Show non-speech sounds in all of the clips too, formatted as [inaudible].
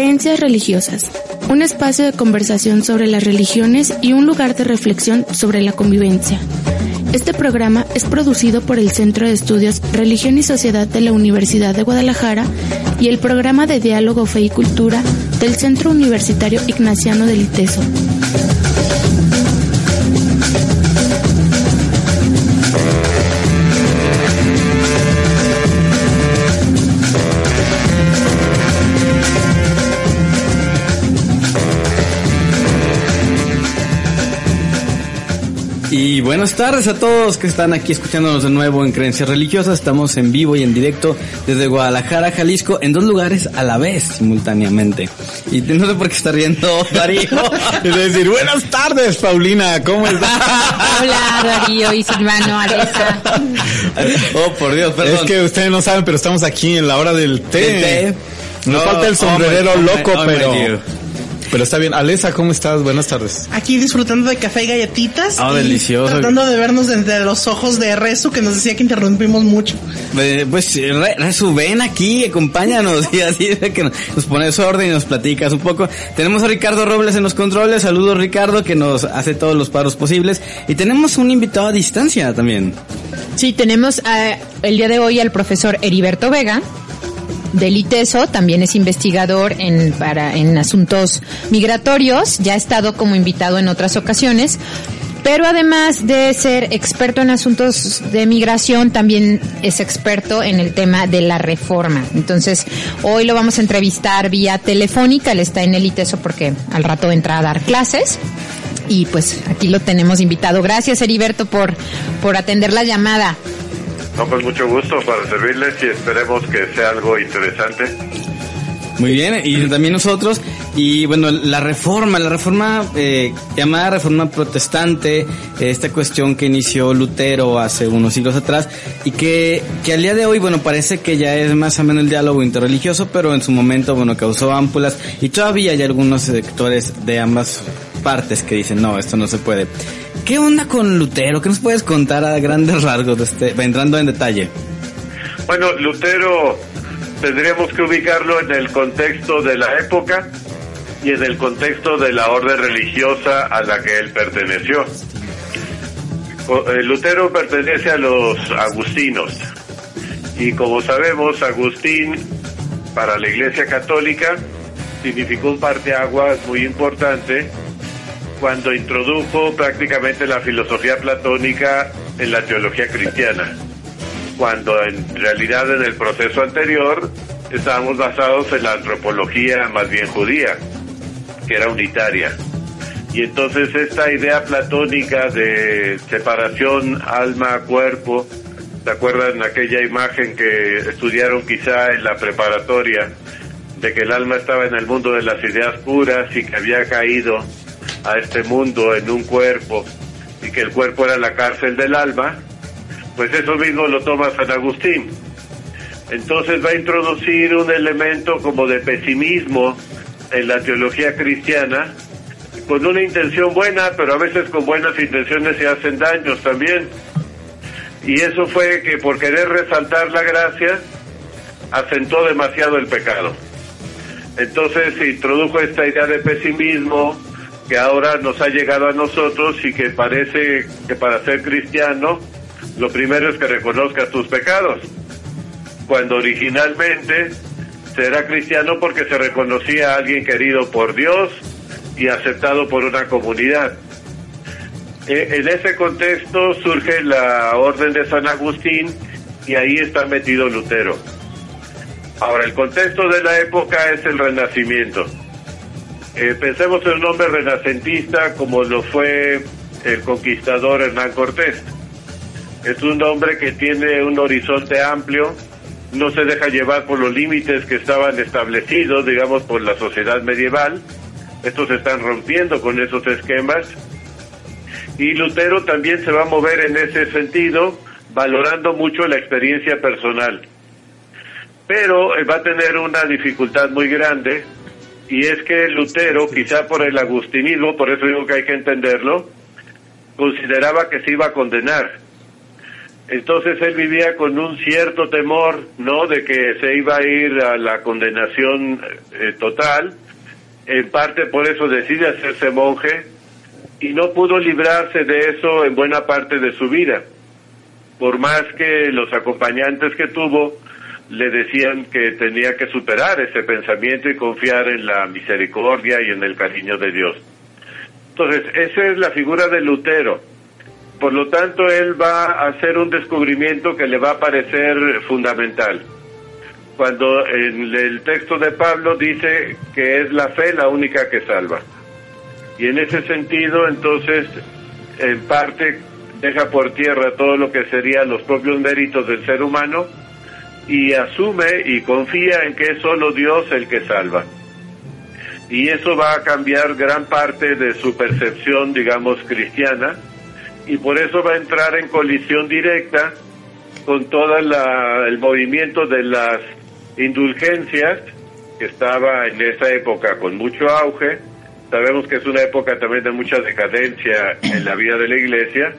Creencias religiosas. Un espacio de conversación sobre las religiones y un lugar de reflexión sobre la convivencia. Este programa es producido por el Centro de Estudios Religión y Sociedad de la Universidad de Guadalajara y el programa de Diálogo Fe y Cultura del Centro Universitario Ignaciano del ITESO. [laughs] Y buenas tardes a todos que están aquí escuchándonos de nuevo en Creencias Religiosas. Estamos en vivo y en directo desde Guadalajara, Jalisco, en dos lugares a la vez, simultáneamente. Y [laughs] no sé por qué está riendo Darío. [laughs] es decir, buenas tardes, Paulina, ¿cómo estás? Hola, Darío y Silvano, Alesa. oh, por Dios, perdón. Es que ustedes no saben, pero estamos aquí en la hora del té. Nos falta el sombrerero oh my- loco, oh my pero... Pero está bien. Alesa, ¿cómo estás? Buenas tardes. Aquí disfrutando de café y galletitas. Ah, delicioso. Tratando de vernos entre los ojos de Rezu que nos decía que interrumpimos mucho. Eh, Pues, Re- Rezu, ven aquí, acompáñanos. [laughs] Y así es que nos nos pones orden y nos platicas un poco. Tenemos a Ricardo Robles en los controles. Saludos, Ricardo, que nos hace todos los paros posibles. Y tenemos un invitado a distancia también. Sí, tenemos eh, el día de hoy al profesor Heriberto Vega del ITESO, también es investigador en, para, en asuntos migratorios, ya ha estado como invitado en otras ocasiones, pero además de ser experto en asuntos de migración, también es experto en el tema de la reforma. Entonces, hoy lo vamos a entrevistar vía telefónica, él está en el ITESO porque al rato entra a dar clases. Y pues aquí lo tenemos invitado. Gracias Heriberto por, por atender la llamada. No, pues mucho gusto para servirles y esperemos que sea algo interesante. Muy bien, y también nosotros. Y bueno, la reforma, la reforma eh, llamada reforma protestante, eh, esta cuestión que inició Lutero hace unos siglos atrás y que, que al día de hoy, bueno, parece que ya es más o menos el diálogo interreligioso, pero en su momento, bueno, causó ámpulas y todavía hay algunos sectores de ambas partes que dicen, no, esto no se puede. ¿Qué onda con Lutero? ¿Qué nos puedes contar a grandes rasgos, este, entrando en detalle? Bueno, Lutero tendríamos que ubicarlo en el contexto de la época y en el contexto de la orden religiosa a la que él perteneció. Eh, Lutero pertenece a los agustinos y como sabemos, Agustín para la Iglesia Católica significó un parteaguas muy importante cuando introdujo prácticamente la filosofía platónica en la teología cristiana, cuando en realidad en el proceso anterior estábamos basados en la antropología más bien judía, que era unitaria. Y entonces esta idea platónica de separación alma-cuerpo, ¿se acuerdan aquella imagen que estudiaron quizá en la preparatoria? de que el alma estaba en el mundo de las ideas puras y que había caído a este mundo en un cuerpo y que el cuerpo era la cárcel del alma, pues eso mismo lo toma San Agustín. Entonces va a introducir un elemento como de pesimismo en la teología cristiana, con una intención buena, pero a veces con buenas intenciones se hacen daños también. Y eso fue que por querer resaltar la gracia, asentó demasiado el pecado. Entonces se introdujo esta idea de pesimismo que ahora nos ha llegado a nosotros y que parece que para ser cristiano lo primero es que reconozcas tus pecados. Cuando originalmente será cristiano porque se reconocía a alguien querido por Dios y aceptado por una comunidad. Eh, En ese contexto surge la orden de San Agustín y ahí está metido Lutero. Ahora, el contexto de la época es el Renacimiento. Eh, pensemos en un hombre renacentista como lo fue el conquistador Hernán Cortés. Es un hombre que tiene un horizonte amplio, no se deja llevar por los límites que estaban establecidos, digamos, por la sociedad medieval. Estos se están rompiendo con esos esquemas. Y Lutero también se va a mover en ese sentido, valorando mucho la experiencia personal. Pero eh, va a tener una dificultad muy grande, y es que Lutero, quizá por el agustinismo, por eso digo que hay que entenderlo, consideraba que se iba a condenar. Entonces él vivía con un cierto temor, ¿no? De que se iba a ir a la condenación eh, total. En parte por eso decide hacerse monje y no pudo librarse de eso en buena parte de su vida. Por más que los acompañantes que tuvo le decían que tenía que superar ese pensamiento y confiar en la misericordia y en el cariño de Dios. Entonces, esa es la figura de Lutero. Por lo tanto, él va a hacer un descubrimiento que le va a parecer fundamental. Cuando en el texto de Pablo dice que es la fe la única que salva. Y en ese sentido, entonces, en parte deja por tierra todo lo que serían los propios méritos del ser humano y asume y confía en que es solo Dios el que salva. Y eso va a cambiar gran parte de su percepción, digamos, cristiana, y por eso va a entrar en colisión directa con todo el movimiento de las indulgencias, que estaba en esa época con mucho auge. Sabemos que es una época también de mucha decadencia en la vida de la iglesia,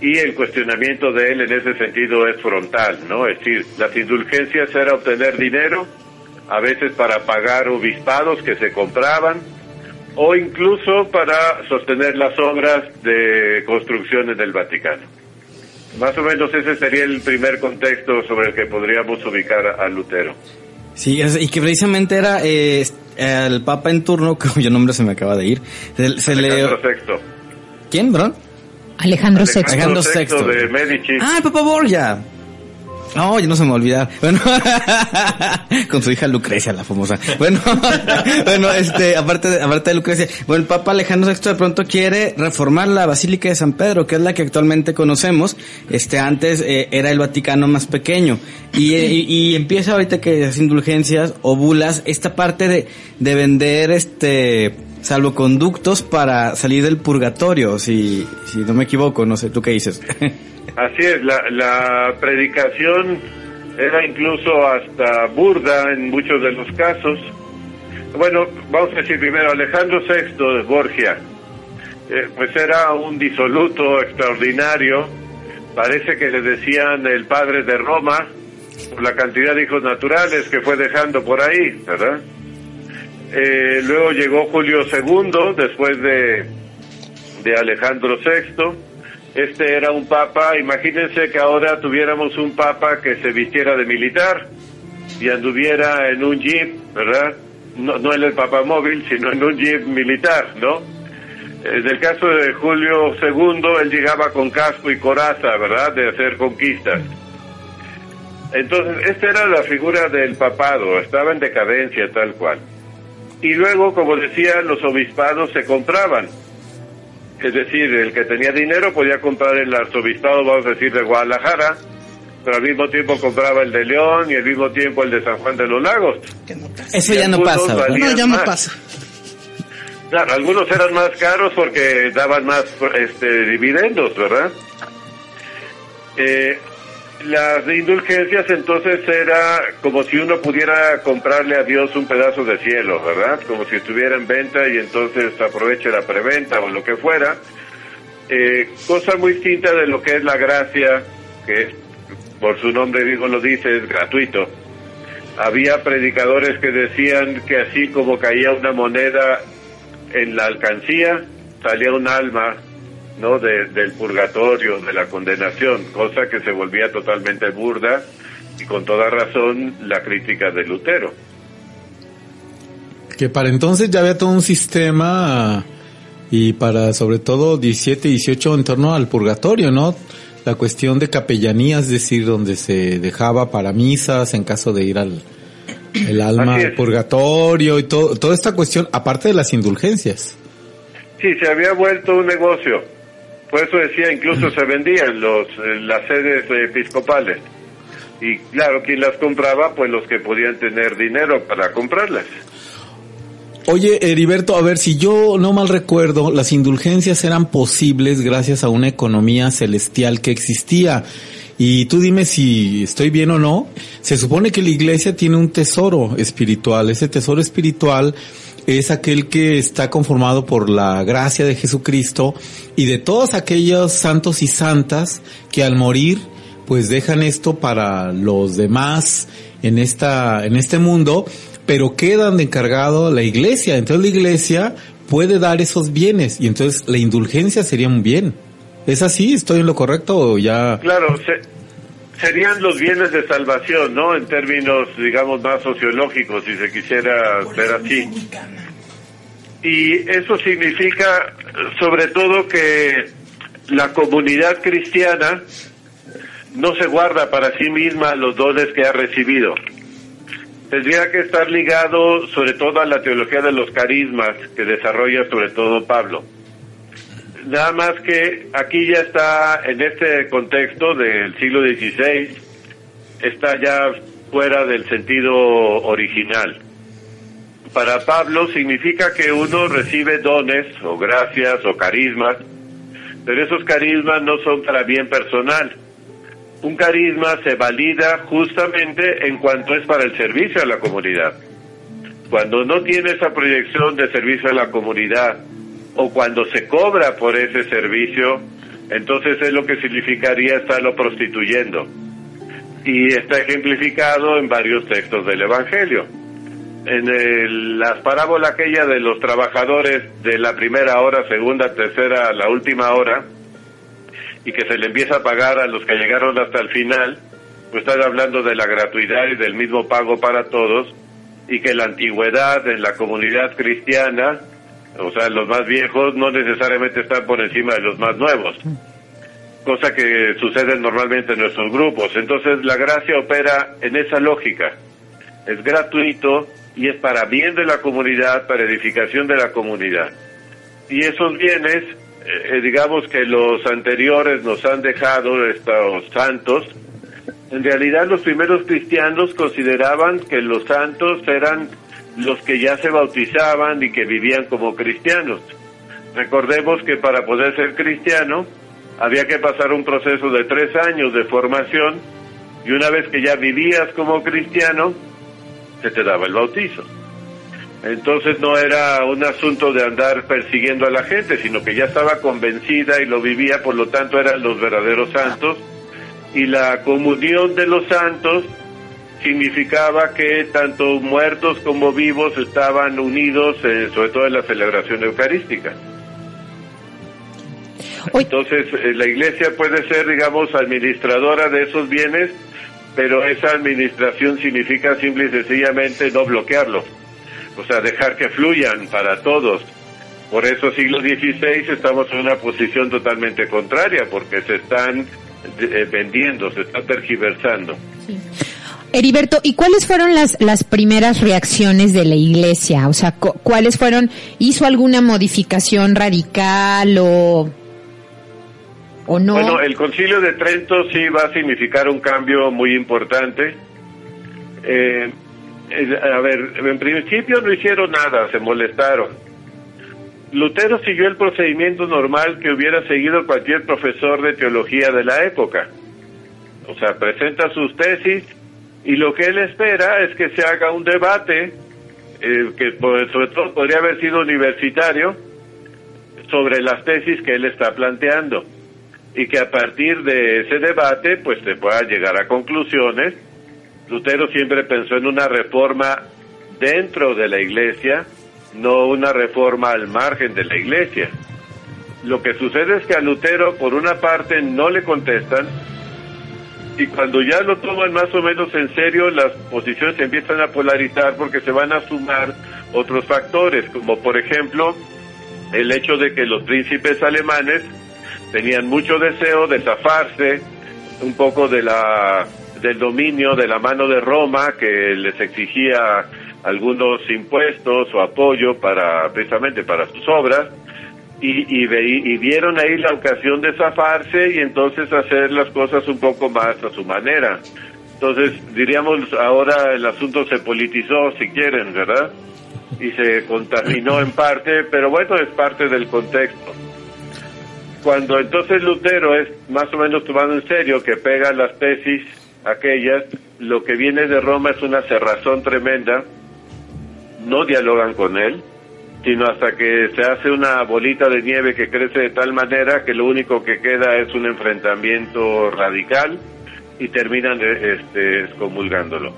y el cuestionamiento de él en ese sentido es frontal, ¿no? Es decir, las indulgencias era obtener dinero, a veces para pagar obispados que se compraban, o incluso para sostener las obras de construcciones del Vaticano. Más o menos ese sería el primer contexto sobre el que podríamos ubicar a Lutero. Sí, y que precisamente era eh, el Papa en turno, [laughs] cuyo nombre se me acaba de ir. Se, Alejandro VI. ¿Quién, bro? Alejandro VI. Alejandro VI de Medici. Ah, el Papa Borgia. No, ya no se me olvidar. Bueno, [laughs] con su hija Lucrecia, la famosa. Bueno, [laughs] bueno, este, aparte de, aparte de Lucrecia, bueno, el Papa Alejandro VI de pronto quiere reformar la Basílica de San Pedro, que es la que actualmente conocemos. Este, antes eh, era el Vaticano más pequeño. Y, y, empieza ahorita que las indulgencias o bulas, esta parte de, de vender, este, salvoconductos para salir del purgatorio, si, si no me equivoco, no sé, ¿tú qué dices? [laughs] Así es, la, la predicación era incluso hasta burda en muchos de los casos. Bueno, vamos a decir primero, Alejandro VI de Borgia, eh, pues era un disoluto extraordinario, parece que le decían el padre de Roma, por la cantidad de hijos naturales que fue dejando por ahí, ¿verdad? Eh, luego llegó Julio II, después de, de Alejandro VI, este era un papa, imagínense que ahora tuviéramos un papa que se vistiera de militar y anduviera en un jeep, ¿verdad? No, no en el papa móvil, sino en un jeep militar, ¿no? En el caso de Julio II, él llegaba con casco y coraza, ¿verdad? De hacer conquistas. Entonces, esta era la figura del papado, estaba en decadencia tal cual. Y luego, como decía, los obispados se compraban es decir, el que tenía dinero podía comprar el arzobispado, vamos a decir, de Guadalajara, pero al mismo tiempo compraba el de León y al mismo tiempo el de San Juan de los Lagos. Eso ya no pasa. No, ya no pasa. Claro, algunos eran más caros porque daban más este, dividendos, ¿verdad? Eh, las indulgencias entonces era como si uno pudiera comprarle a Dios un pedazo de cielo, ¿verdad? Como si estuviera en venta y entonces aproveche la preventa o lo que fuera. Eh, cosa muy distinta de lo que es la gracia, que por su nombre mismo lo dice, es gratuito. Había predicadores que decían que así como caía una moneda en la alcancía, salía un alma ¿no? del purgatorio, de la condenación, cosa que se volvía totalmente burda y con toda razón la crítica de Lutero. Que para entonces ya había todo un sistema y para sobre todo 17 y 18 en torno al purgatorio, ¿no? La cuestión de capellanía, es decir, donde se dejaba para misas en caso de ir al el alma al purgatorio y todo, toda esta cuestión, aparte de las indulgencias. Sí, se había vuelto un negocio por eso decía, incluso se vendían los, las sedes episcopales. Y claro, quien las compraba, pues los que podían tener dinero para comprarlas. Oye, Heriberto, a ver, si yo no mal recuerdo, las indulgencias eran posibles gracias a una economía celestial que existía. Y tú dime si estoy bien o no. Se supone que la iglesia tiene un tesoro espiritual. Ese tesoro espiritual es aquel que está conformado por la gracia de Jesucristo y de todos aquellos santos y santas que al morir pues dejan esto para los demás en esta en este mundo pero quedan de encargado la iglesia. Entonces la iglesia puede dar esos bienes y entonces la indulgencia sería un bien. ¿Es así? ¿Estoy en lo correcto o ya? Claro, serían los bienes de salvación, ¿no? En términos, digamos, más sociológicos, si se quisiera ver así. Y eso significa, sobre todo, que la comunidad cristiana no se guarda para sí misma los dones que ha recibido tendría que estar ligado sobre todo a la teología de los carismas que desarrolla sobre todo Pablo. Nada más que aquí ya está, en este contexto del siglo XVI, está ya fuera del sentido original. Para Pablo significa que uno recibe dones o gracias o carismas, pero esos carismas no son para bien personal, un carisma se valida justamente en cuanto es para el servicio a la comunidad. Cuando no tiene esa proyección de servicio a la comunidad o cuando se cobra por ese servicio, entonces es lo que significaría estarlo prostituyendo. Y está ejemplificado en varios textos del Evangelio. En la parábola aquella de los trabajadores de la primera hora, segunda, tercera, la última hora, y que se le empieza a pagar a los que llegaron hasta el final, pues están hablando de la gratuidad y del mismo pago para todos, y que la antigüedad en la comunidad cristiana, o sea, los más viejos no necesariamente están por encima de los más nuevos, cosa que sucede normalmente en nuestros grupos. Entonces la gracia opera en esa lógica, es gratuito y es para bien de la comunidad, para edificación de la comunidad. Y esos bienes eh, digamos que los anteriores nos han dejado estos santos, en realidad los primeros cristianos consideraban que los santos eran los que ya se bautizaban y que vivían como cristianos. Recordemos que para poder ser cristiano había que pasar un proceso de tres años de formación y una vez que ya vivías como cristiano, se te daba el bautizo. Entonces no era un asunto de andar persiguiendo a la gente, sino que ya estaba convencida y lo vivía, por lo tanto eran los verdaderos santos. Y la comunión de los santos significaba que tanto muertos como vivos estaban unidos, eh, sobre todo en la celebración eucarística. Entonces eh, la iglesia puede ser, digamos, administradora de esos bienes, pero esa administración significa simple y sencillamente no bloquearlo o sea, dejar que fluyan para todos. Por eso siglo XVI estamos en una posición totalmente contraria, porque se están eh, vendiendo, se están tergiversando. Heriberto, ¿y cuáles fueron las, las primeras reacciones de la iglesia? O sea, ¿cuáles fueron? ¿Hizo alguna modificación radical o, o no? Bueno, el concilio de Trento sí va a significar un cambio muy importante. Eh, a ver, en principio no hicieron nada, se molestaron. Lutero siguió el procedimiento normal que hubiera seguido cualquier profesor de teología de la época. O sea, presenta sus tesis y lo que él espera es que se haga un debate, eh, que sobre todo podría haber sido universitario, sobre las tesis que él está planteando. Y que a partir de ese debate, pues se pueda llegar a conclusiones Lutero siempre pensó en una reforma dentro de la iglesia, no una reforma al margen de la iglesia. Lo que sucede es que a Lutero, por una parte, no le contestan, y cuando ya lo toman más o menos en serio, las posiciones empiezan a polarizar porque se van a sumar otros factores, como por ejemplo el hecho de que los príncipes alemanes tenían mucho deseo de zafarse un poco de la del dominio de la mano de Roma que les exigía algunos impuestos o apoyo para precisamente para sus obras y, y, vieron ahí la ocasión de zafarse y entonces hacer las cosas un poco más a su manera. Entonces, diríamos, ahora el asunto se politizó, si quieren, ¿verdad? Y se contaminó en parte, pero bueno, es parte del contexto. Cuando entonces Lutero es más o menos tomado en serio, que pega las tesis aquellas, lo que viene de Roma es una cerrazón tremenda, no dialogan con él, sino hasta que se hace una bolita de nieve que crece de tal manera que lo único que queda es un enfrentamiento radical y terminan eh, este, excomulgándolo.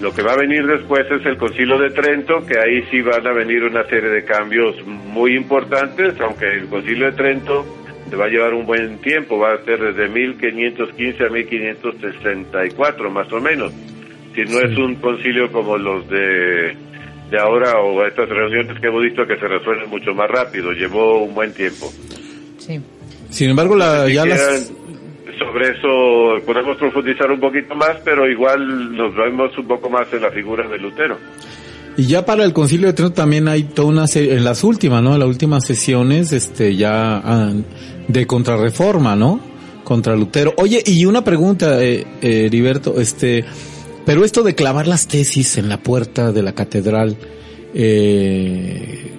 Lo que va a venir después es el Concilio de Trento, que ahí sí van a venir una serie de cambios muy importantes, aunque el Concilio de Trento se va a llevar un buen tiempo, va a ser desde 1515 a 1564 más o menos. Si no es un concilio como los de de ahora o estas reuniones que hemos visto que se resuelven mucho más rápido. Llevó un buen tiempo. Sí. Sin embargo, la, ya las... Sobre eso podemos profundizar un poquito más, pero igual nos vemos un poco más en la figura de Lutero. Y ya para el Concilio de Trento también hay toda una serie, en las últimas, ¿no? En las últimas sesiones, este, ya ah, de contrarreforma, ¿no? Contra Lutero. Oye, y una pregunta, eh, eh, Heriberto, este, pero esto de clavar las tesis en la puerta de la catedral, eh,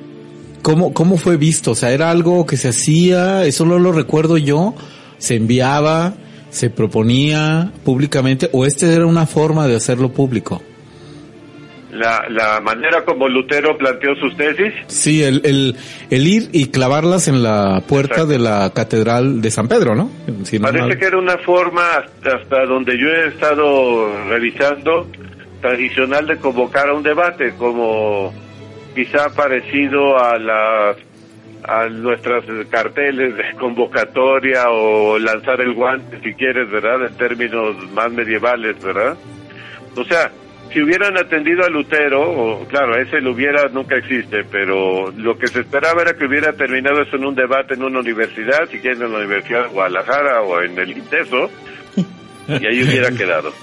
¿cómo, ¿cómo fue visto? O sea, ¿era algo que se hacía? Eso no lo recuerdo yo. ¿Se enviaba? ¿Se proponía públicamente? ¿O esta era una forma de hacerlo público? La, la manera como Lutero planteó sus tesis. Sí, el, el, el ir y clavarlas en la puerta de la Catedral de San Pedro, ¿no? Parece que era una forma, hasta, donde yo he estado revisando, tradicional de convocar a un debate, como quizá parecido a las a nuestras carteles de convocatoria o lanzar el guante, si quieres, ¿verdad? En términos más medievales, ¿verdad? O sea, si hubieran atendido a Lutero, o, claro, ese lo hubiera nunca existe, pero lo que se esperaba era que hubiera terminado eso en un debate en una universidad, si quieren en la Universidad de Guadalajara o en el INTESO, y ahí hubiera [laughs] quedado.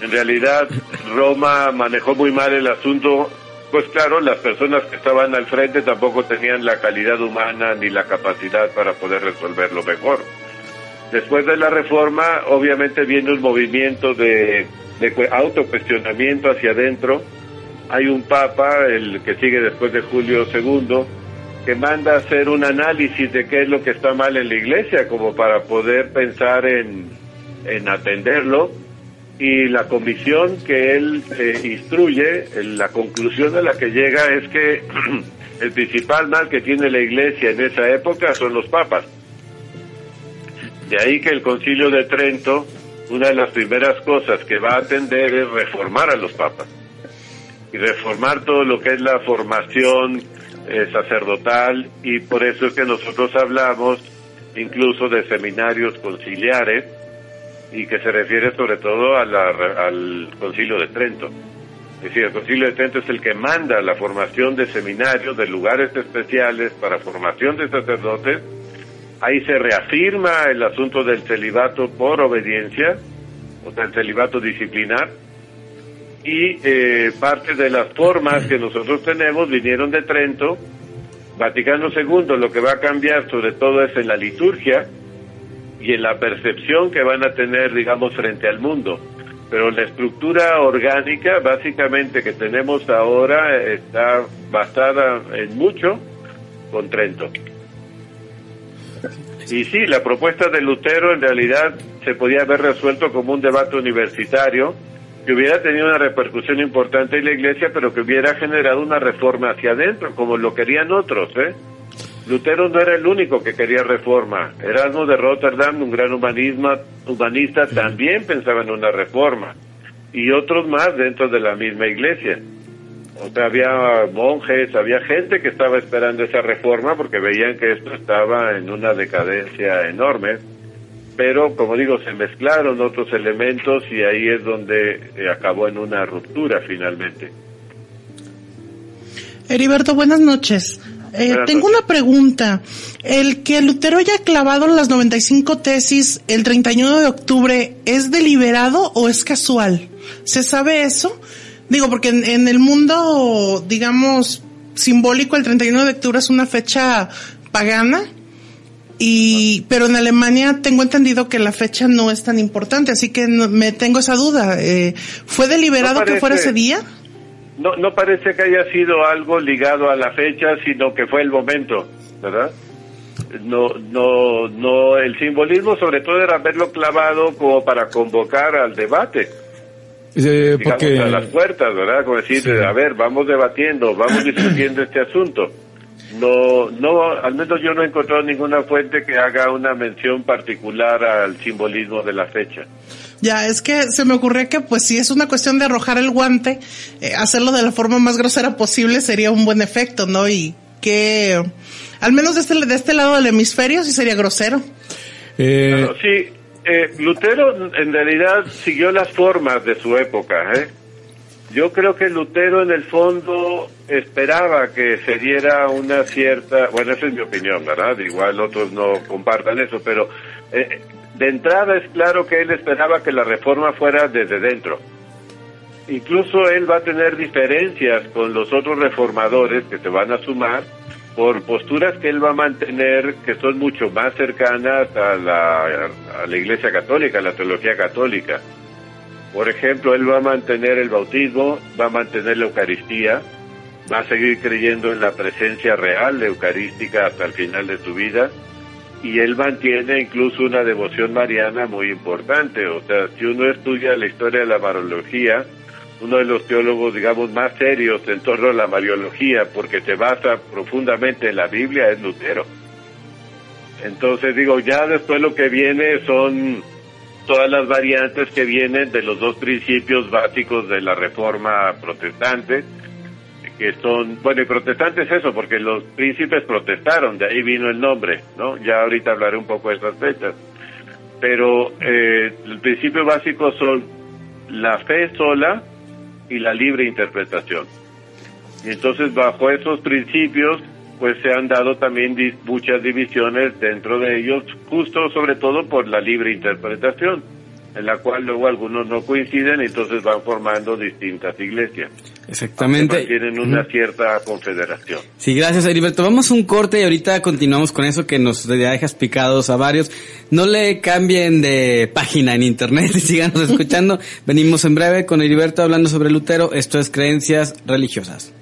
En realidad, Roma manejó muy mal el asunto, pues claro, las personas que estaban al frente tampoco tenían la calidad humana ni la capacidad para poder resolverlo mejor. Después de la reforma, obviamente viene un movimiento de de autocuestionamiento hacia adentro. Hay un papa, el que sigue después de Julio II, que manda a hacer un análisis de qué es lo que está mal en la iglesia, como para poder pensar en, en atenderlo. Y la comisión que él eh, instruye, la conclusión a la que llega es que [clears throat] el principal mal que tiene la iglesia en esa época son los papas. De ahí que el concilio de Trento una de las primeras cosas que va a atender es reformar a los papas y reformar todo lo que es la formación eh, sacerdotal y por eso es que nosotros hablamos incluso de seminarios conciliares y que se refiere sobre todo al concilio de Trento. Es decir, el concilio de Trento es el que manda la formación de seminarios, de lugares especiales para formación de sacerdotes Ahí se reafirma el asunto del celibato por obediencia, o sea, el celibato disciplinar, y eh, parte de las formas que nosotros tenemos vinieron de Trento. Vaticano II lo que va a cambiar sobre todo es en la liturgia y en la percepción que van a tener, digamos, frente al mundo. Pero la estructura orgánica, básicamente, que tenemos ahora está basada en mucho con Trento. Y sí, la propuesta de Lutero en realidad se podía haber resuelto como un debate universitario que hubiera tenido una repercusión importante en la iglesia, pero que hubiera generado una reforma hacia adentro, como lo querían otros. ¿eh? Lutero no era el único que quería reforma. Erasmo de Rotterdam, un gran humanista, también pensaba en una reforma. Y otros más dentro de la misma iglesia. O sea, había monjes, había gente que estaba esperando esa reforma porque veían que esto estaba en una decadencia enorme. Pero, como digo, se mezclaron otros elementos y ahí es donde eh, acabó en una ruptura finalmente. Heriberto, buenas noches. Eh, tengo una pregunta. ¿El que Lutero haya clavado las 95 tesis el 31 de octubre es deliberado o es casual? ¿Se sabe eso? Digo, porque en, el mundo, digamos, simbólico, el 31 de octubre es una fecha pagana. Y, pero en Alemania tengo entendido que la fecha no es tan importante, así que me tengo esa duda. Eh, ¿Fue deliberado que fuera ese día? No, no parece que haya sido algo ligado a la fecha, sino que fue el momento, ¿verdad? No, no, no, el simbolismo sobre todo era verlo clavado como para convocar al debate. Porque... A las puertas, ¿verdad? Como decir, a ver, vamos debatiendo, vamos [clears throat] discutiendo este asunto no, no, al menos yo no he encontrado ninguna fuente que haga una mención particular al simbolismo de la fecha. Ya, es que se me ocurrió que pues si es una cuestión de arrojar el guante, eh, hacerlo de la forma más grosera posible sería un buen efecto, ¿no? Y que, al menos de este, de este lado del hemisferio sí sería grosero. Eh... sí, eh, Lutero en realidad siguió las formas de su época, ¿eh? Yo creo que Lutero en el fondo esperaba que se diera una cierta, bueno, esa es mi opinión, ¿verdad? Igual otros no compartan eso, pero eh, de entrada es claro que él esperaba que la reforma fuera desde dentro. Incluso él va a tener diferencias con los otros reformadores que se van a sumar por posturas que él va a mantener que son mucho más cercanas a la, Iglesia Católica, a la teología católica. Por ejemplo, él va a mantener el bautismo, va a mantener la Eucaristía, va a seguir creyendo en la presencia real eucarística hasta el final de su vida y él mantiene incluso una devoción mariana muy importante. O sea, si uno estudia la historia de la mariología, uno de los teólogos, digamos, más serios en torno a la mariología, porque se basa profundamente en la Biblia, es Lutero. Entonces digo, ya después lo que viene son todas las variantes que vienen de los dos principios básicos de la reforma protestante, que son, bueno, y protestante es eso, porque los príncipes protestaron, de ahí vino el nombre, ¿no? Ya ahorita hablaré un poco de esas fechas. Pero eh, el principio básico son la fe sola y la libre interpretación. Y entonces bajo esos principios pues se han dado también muchas divisiones dentro de ellos, justo sobre todo por la libre interpretación, en la cual luego algunos no coinciden y entonces van formando distintas iglesias. Exactamente. Tienen una cierta confederación. Sí, gracias Heriberto. Vamos a un corte y ahorita continuamos con eso que nos dejas picados a varios. No le cambien de página en internet y [laughs] síganos escuchando. [laughs] Venimos en breve con Heriberto hablando sobre Lutero. Esto es creencias religiosas.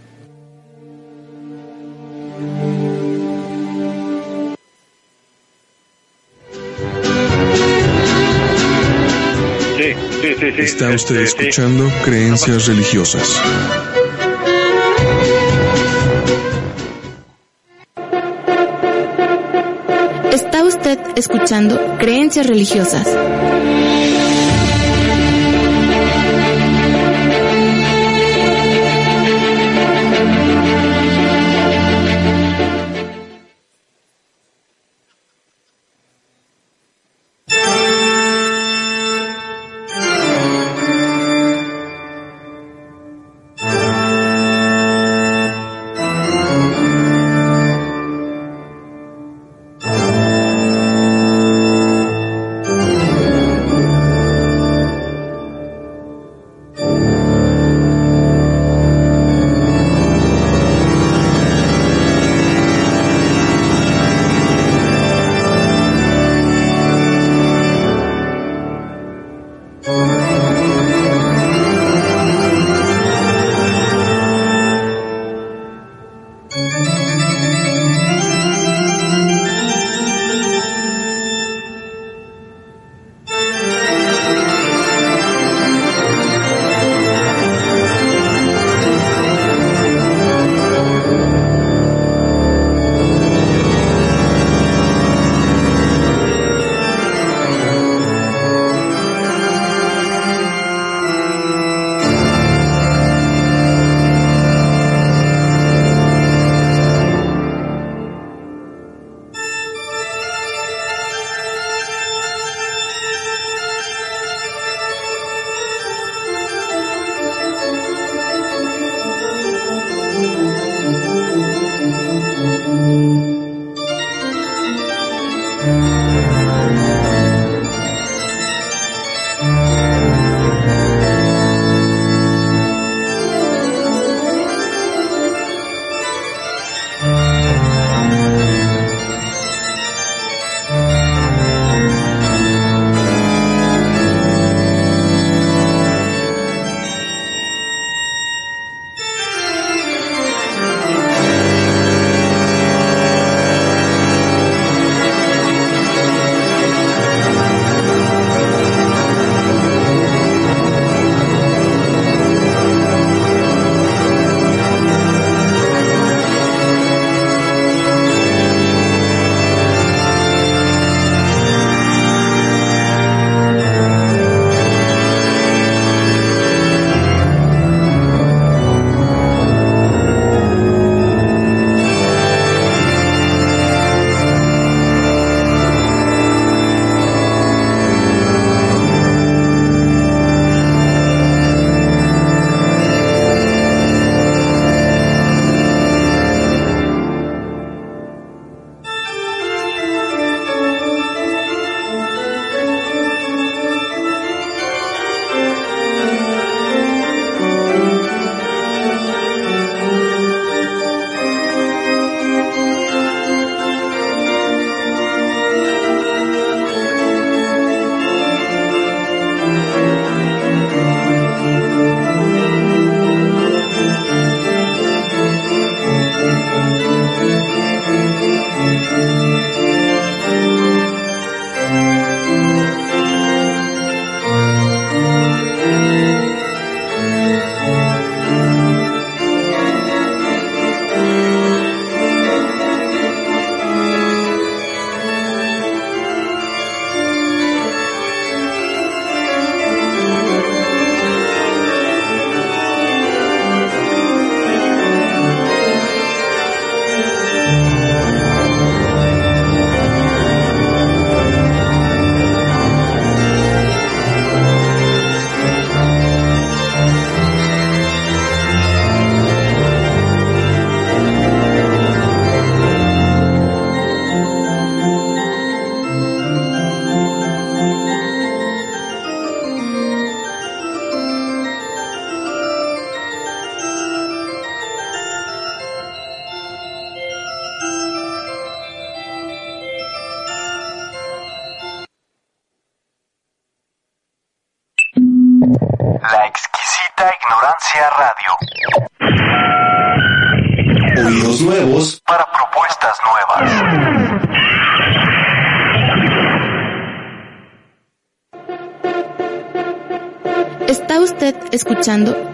Está usted escuchando Creencias Religiosas. Está usted escuchando Creencias Religiosas.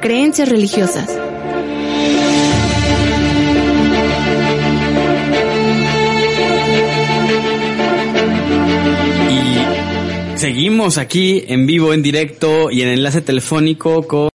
Creencias Religiosas. Y seguimos aquí en vivo, en directo y en enlace telefónico con